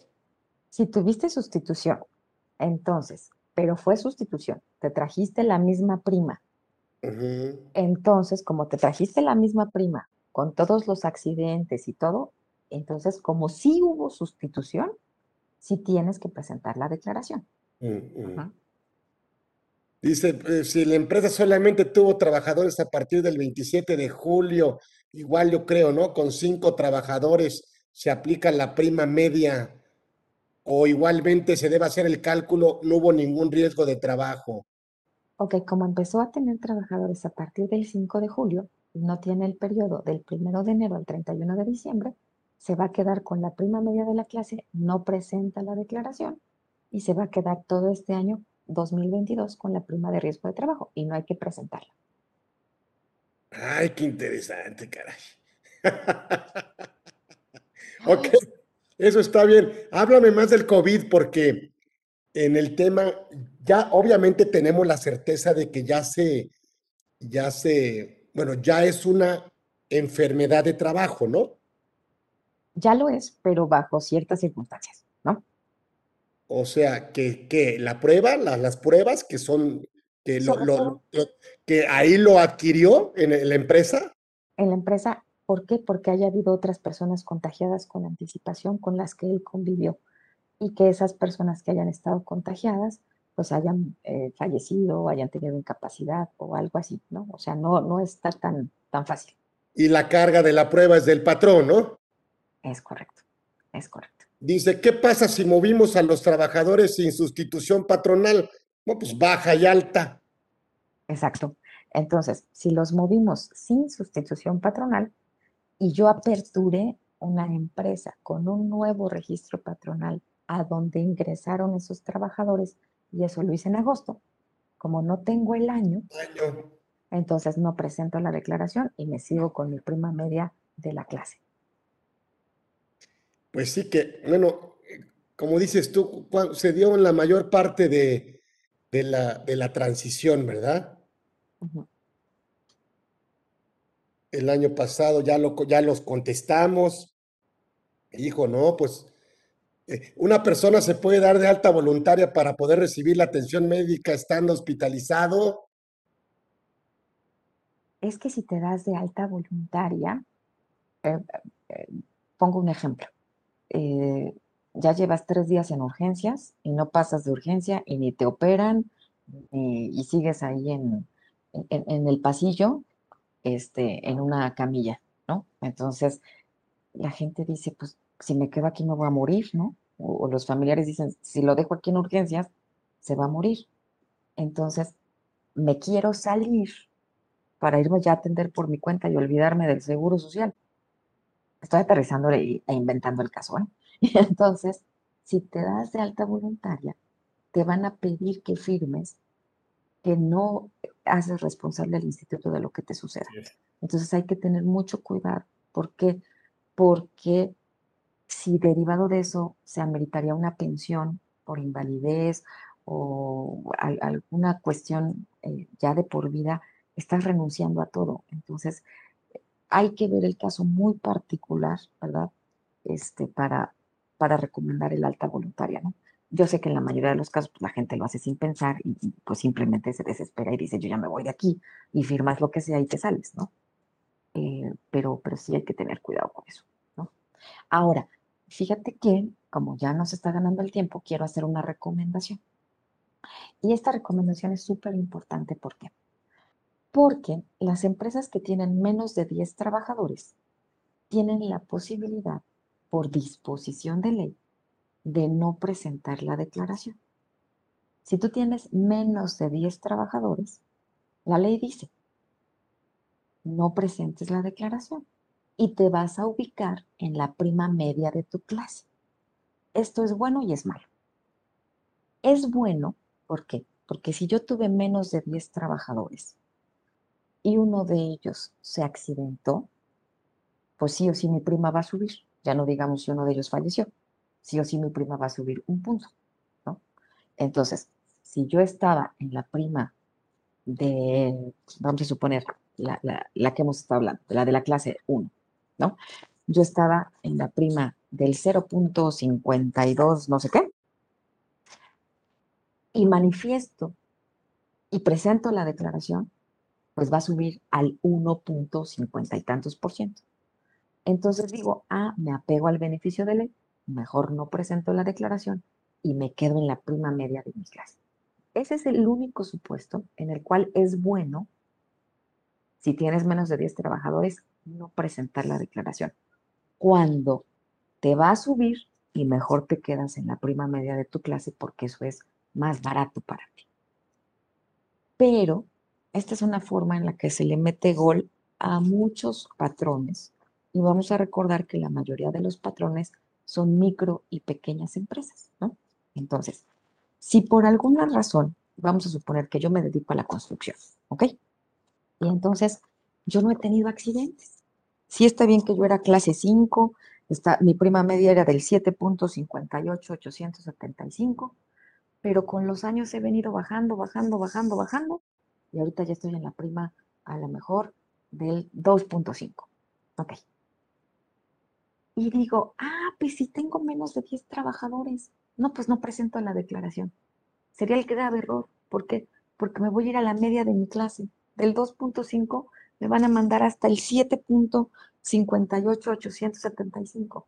Si tuviste sustitución, entonces pero fue sustitución. Te trajiste la misma prima. Entonces, como te trajiste la misma prima con todos los accidentes y todo, entonces, como sí hubo sustitución, sí tienes que presentar la declaración. Dice, eh, si la empresa solamente tuvo trabajadores a partir del 27 de julio, igual yo creo, ¿no? Con cinco trabajadores se aplica la prima media o igualmente se debe hacer el cálculo, no hubo ningún riesgo de trabajo. Ok, como empezó a tener trabajadores a partir del 5 de julio no tiene el periodo del 1 de enero al 31 de diciembre, se va a quedar con la prima media de la clase, no presenta la declaración y se va a quedar todo este año 2022 con la prima de riesgo de trabajo y no hay que presentarla. Ay, qué interesante, caray. ok. Eso está bien. Háblame más del COVID porque en el tema, ya obviamente tenemos la certeza de que ya se, ya se, bueno, ya es una enfermedad de trabajo, ¿no? Ya lo es, pero bajo ciertas circunstancias, ¿no? O sea, que, la prueba, las pruebas que son, que, lo, que ahí lo adquirió en la empresa. En la empresa, ¿por qué? Porque haya habido otras personas contagiadas con anticipación con las que él convivió y que esas personas que hayan estado contagiadas pues hayan eh, fallecido hayan tenido incapacidad o algo así, ¿no? O sea, no, no está tan, tan fácil. Y la carga de la prueba es del patrón, ¿no? Es correcto, es correcto. Dice, ¿qué pasa si movimos a los trabajadores sin sustitución patronal? No, pues baja y alta. Exacto. Entonces, si los movimos sin sustitución patronal y yo aperturé una empresa con un nuevo registro patronal a donde ingresaron esos trabajadores, y eso lo hice en agosto, como no tengo el año, entonces no presento la declaración y me sigo con mi prima media de la clase. Pues sí que, bueno, como dices tú, se dio en la mayor parte de, la, de la, transición, ¿verdad? El año pasado ya, lo, ya los contestamos. Dijo, no, pues eh, una persona se puede dar de alta voluntaria para poder recibir la atención médica estando hospitalizado. Es que si te das de alta voluntaria, eh, eh, pongo un ejemplo. Ya llevas tres días en urgencias y no pasas de urgencia y ni te operan y sigues ahí en, en, el pasillo este, en una camilla, ¿no? Entonces, la gente dice, pues si me quedo aquí me voy a morir, ¿no? O, los familiares dicen, si lo dejo aquí en urgencias, se va a morir. Entonces, me quiero salir para irme ya a atender por mi cuenta y olvidarme del seguro social. Estoy aterrizando e, inventando el caso, ¿eh? Y entonces, si te das de alta voluntaria, te van a pedir que firmes que no haces responsable al instituto de lo que te suceda. Entonces hay que tener mucho cuidado. ¿Por qué? Porque si derivado de eso se ameritaría una pensión por invalidez o alguna cuestión eh, ya de por vida, estás renunciando a todo. Entonces, hay que ver el caso muy particular, ¿verdad? Este, para, para recomendar el alta voluntaria, ¿no? Yo sé que en la mayoría de los casos pues, la gente lo hace sin pensar y, pues simplemente se desespera y dice yo ya me voy de aquí y firmas lo que sea y te sales, ¿no? Eh, pero, pero sí hay que tener cuidado con eso, ¿no? Ahora, fíjate que como ya nos está ganando el tiempo, quiero hacer una recomendación. Y esta recomendación es súper importante, ¿por qué? Porque las empresas que tienen menos de 10 trabajadores tienen la posibilidad, por disposición de ley, de no presentar la declaración. Si tú tienes menos de 10 trabajadores, la ley dice, no presentes la declaración y te vas a ubicar en la prima media de tu clase. Esto es bueno y es malo. Es bueno, ¿por qué? Porque si yo tuve menos de 10 trabajadores y uno de ellos se accidentó, pues sí o sí mi prima va a subir. Ya no digamos si uno de ellos falleció sí o sí mi prima va a subir un punto, ¿no? Entonces, si yo estaba en la prima de, vamos a suponer, la, que hemos estado hablando, la de la clase 1, ¿no? Yo estaba en la prima del 0.52, no sé qué, y manifiesto y presento la declaración, pues va a subir al 1.50 y tantos por ciento. Entonces digo, ah, me apego al beneficio de ley mejor no presento la declaración y me quedo en la prima media de mi clase. Ese es el único supuesto en el cual es bueno, si tienes menos de 10 trabajadores, no presentar la declaración. Cuando te va a subir y mejor te quedas en la prima media de tu clase porque eso es más barato para ti. Pero esta es una forma en la que se le mete gol a muchos patrones y vamos a recordar que la mayoría de los patrones son micro y pequeñas empresas, ¿no? Entonces, si por alguna razón, vamos a suponer que yo me dedico a la construcción, ¿ok? Y entonces yo no he tenido accidentes. Sí está bien que yo era clase 5, está, mi prima media era del 7.58875, pero con los años he venido bajando, bajando, bajando, bajando, y ahorita ya estoy en la prima a lo mejor del 2.5. Ok. Y digo, ah, pues si tengo menos de 10 trabajadores, no, pues no presento la declaración. Sería el grave error. ¿Por qué? Porque me voy a ir a la media de mi clase. Del 2.5 me van a mandar hasta el 7.58875.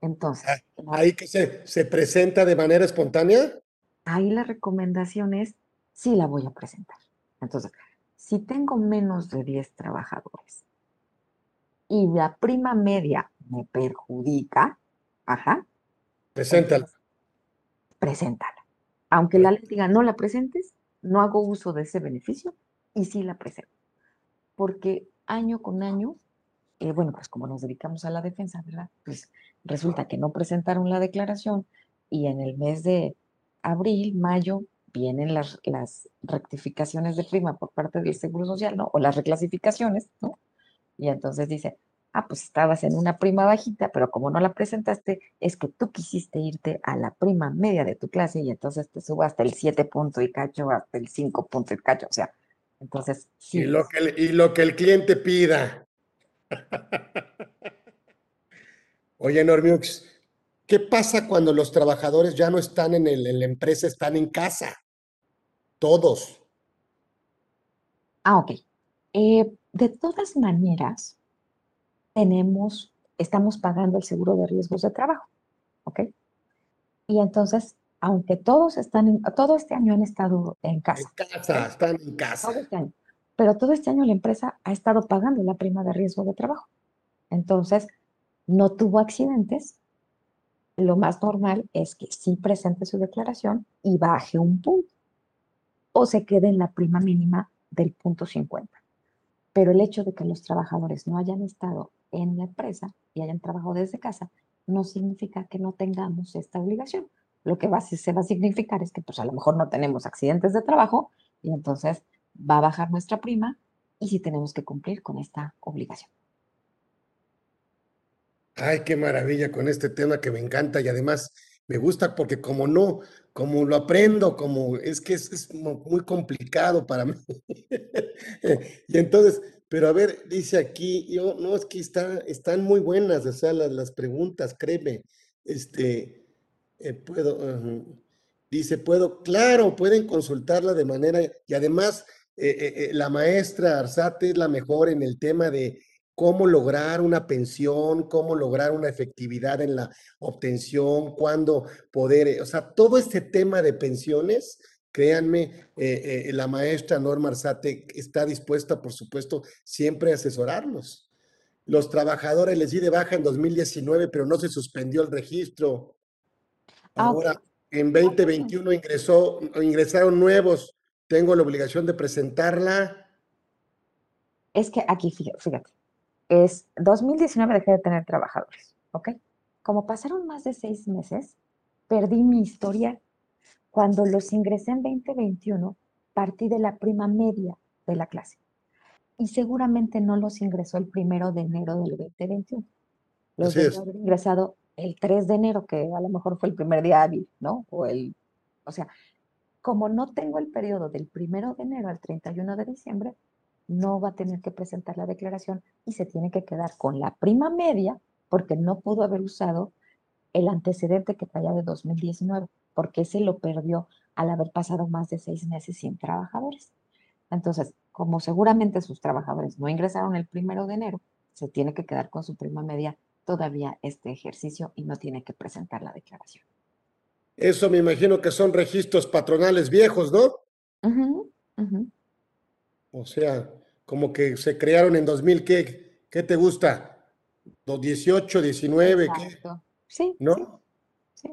Entonces. Ah, ¿Ahí que se, se presenta de manera espontánea? Ahí la recomendación es, sí la voy a presentar. Entonces, si tengo menos de 10 trabajadores y la prima media me perjudica, ajá. Preséntala. Preséntala. Aunque la ley diga no la presentes, no hago uso de ese beneficio y sí la presento. Porque año con año, eh, bueno, pues como nos dedicamos a la defensa, ¿verdad? Pues resulta que no presentaron la declaración y en el mes de abril, mayo, vienen las, las rectificaciones de prima por parte del Seguro Social, ¿no? O las reclasificaciones, ¿no? Y entonces dice, ah, pues estabas en una prima bajita, pero como no la presentaste, es que tú quisiste irte a la prima media de tu clase y entonces te subo hasta el 7 punto y cacho, hasta el 5 punto y cacho, o sea, entonces sí. Y lo que el, y lo que el cliente pida. Oye, Normiux, ¿qué pasa cuando los trabajadores ya no están en, el, en la empresa, están en casa? Todos. Ah, ok. Eh, de todas maneras, tenemos, estamos pagando el seguro de riesgos de trabajo, ¿ok? Y entonces, aunque todos están, todo este año han estado en casa. En casa, están en casa. Todo este año. Pero todo este año la empresa ha estado pagando la prima de riesgo de trabajo. Entonces, no tuvo accidentes. Lo más normal es que sí presente su declaración y baje un punto o se quede en la prima mínima del punto 50. Pero el hecho de que los trabajadores no hayan estado en la empresa y hayan trabajado desde casa no significa que no tengamos esta obligación. Lo que se va a significar es que pues a lo mejor no tenemos accidentes de trabajo y entonces va a bajar nuestra prima y si tenemos que cumplir con esta obligación. Ay, qué maravilla con este tema que me encanta y además me gusta porque como no, como lo aprendo, como es que es, muy complicado para mí. y entonces, pero a ver, dice aquí, yo, no, es que está, están muy buenas, o sea, las, preguntas, créeme. Este, eh, puedo, dice, puedo, claro, pueden consultarla de manera, y además, eh, eh, la maestra Arzate es la mejor en el tema de cómo lograr una pensión, cómo lograr una efectividad en la obtención, cuándo poder, eh, o sea, todo este tema de pensiones, créanme, eh, eh, la maestra Norma Arzate está dispuesta, por supuesto, siempre a asesorarnos. Los trabajadores les di de baja en 2019, pero no se suspendió el registro. Ah, Ahora, en 2021 ingresó, ingresaron nuevos. Tengo la obligación de presentarla. Es que aquí, fíjate, es 2019 dejé de tener trabajadores, ¿ok? Como pasaron más de seis meses, perdí mi historia. Cuando los ingresé en 2021, partí de la prima media de la clase. Y seguramente no los ingresó el primero de enero del 2021. Los debo haber ingresado el 3 de enero, que a lo mejor fue el primer día hábil, ¿no? O el, o sea, como no tengo el periodo del primero de enero al 31 de diciembre, no va a tener que presentar la declaración y se tiene que quedar con la prima media porque no pudo haber usado el antecedente que traía de 2019, porque ese lo perdió al haber pasado más de seis meses sin trabajadores. Entonces, como seguramente sus trabajadores no ingresaron el primero de enero, se tiene que quedar con su prima media todavía este ejercicio y no tiene que presentar la declaración. Eso me imagino que son registros patronales viejos, ¿no? O sea, como que se crearon en 2000, ¿qué, qué te gusta? ¿18, 19? ¿qué? Sí. ¿No? Sí.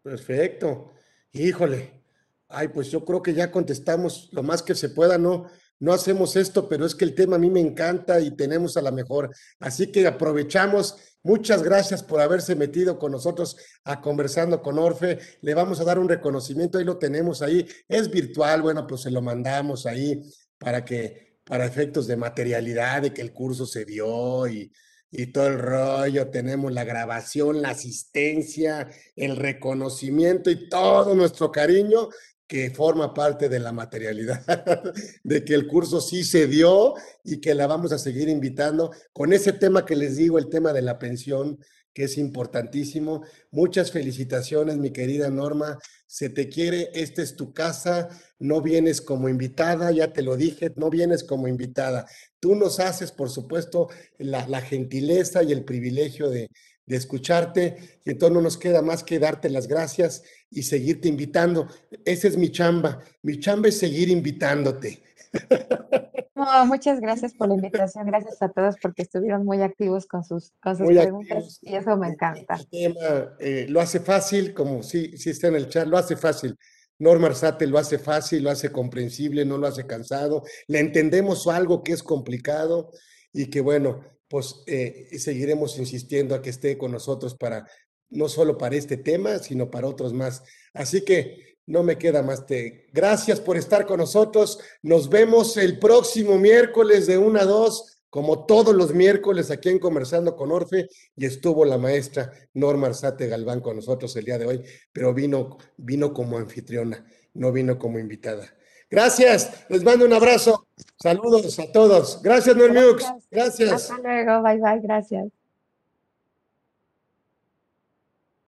Perfecto. Híjole. Ay, pues yo creo que ya contestamos lo más que se pueda, ¿no? No hacemos esto, pero es que el tema a mí me encanta y tenemos a la mejor. Así que aprovechamos. Muchas gracias por haberse metido con nosotros a conversando con Orfe. Le vamos a dar un reconocimiento, ahí lo tenemos ahí. Es virtual, bueno, pues se lo mandamos ahí para que, para efectos de materialidad, de que el curso se dio y, y todo el rollo, tenemos la grabación, la asistencia, el reconocimiento y todo nuestro cariño que forma parte de la materialidad, de que el curso sí se dio y que la vamos a seguir invitando con ese tema que les digo, el tema de la pensión, que es importantísimo. Muchas felicitaciones, mi querida Norma. Se te quiere, esta es tu casa, no vienes como invitada, ya te lo dije, no vienes como invitada. Tú nos haces, por supuesto, la, la gentileza y el privilegio de, de escucharte y entonces no nos queda más que darte las gracias y seguirte invitando. Esa es mi chamba. Mi chamba es seguir invitándote. muchas gracias por la invitación. Gracias a todos porque estuvieron muy activos con sus, con preguntas y eso me encanta. Eh, lo hace fácil, como si, si está en el chat, lo hace fácil. Norma Arzate lo hace fácil, lo hace comprensible, no lo hace cansado. Le entendemos algo que es complicado y que bueno, pues eh, seguiremos insistiendo a que esté con nosotros para, no solo para este tema, sino para otros más. Así que no me queda más que gracias por estar con nosotros. Nos vemos el próximo miércoles de 1 a 2, como todos los miércoles aquí en Conversando con Orfe, y estuvo la maestra Norma Arzate Galván con nosotros el día de hoy, pero vino, vino como anfitriona, no vino como invitada. Gracias, les mando un abrazo. Saludos a todos. Gracias, Normiux. Gracias. Hasta luego, bye bye, gracias.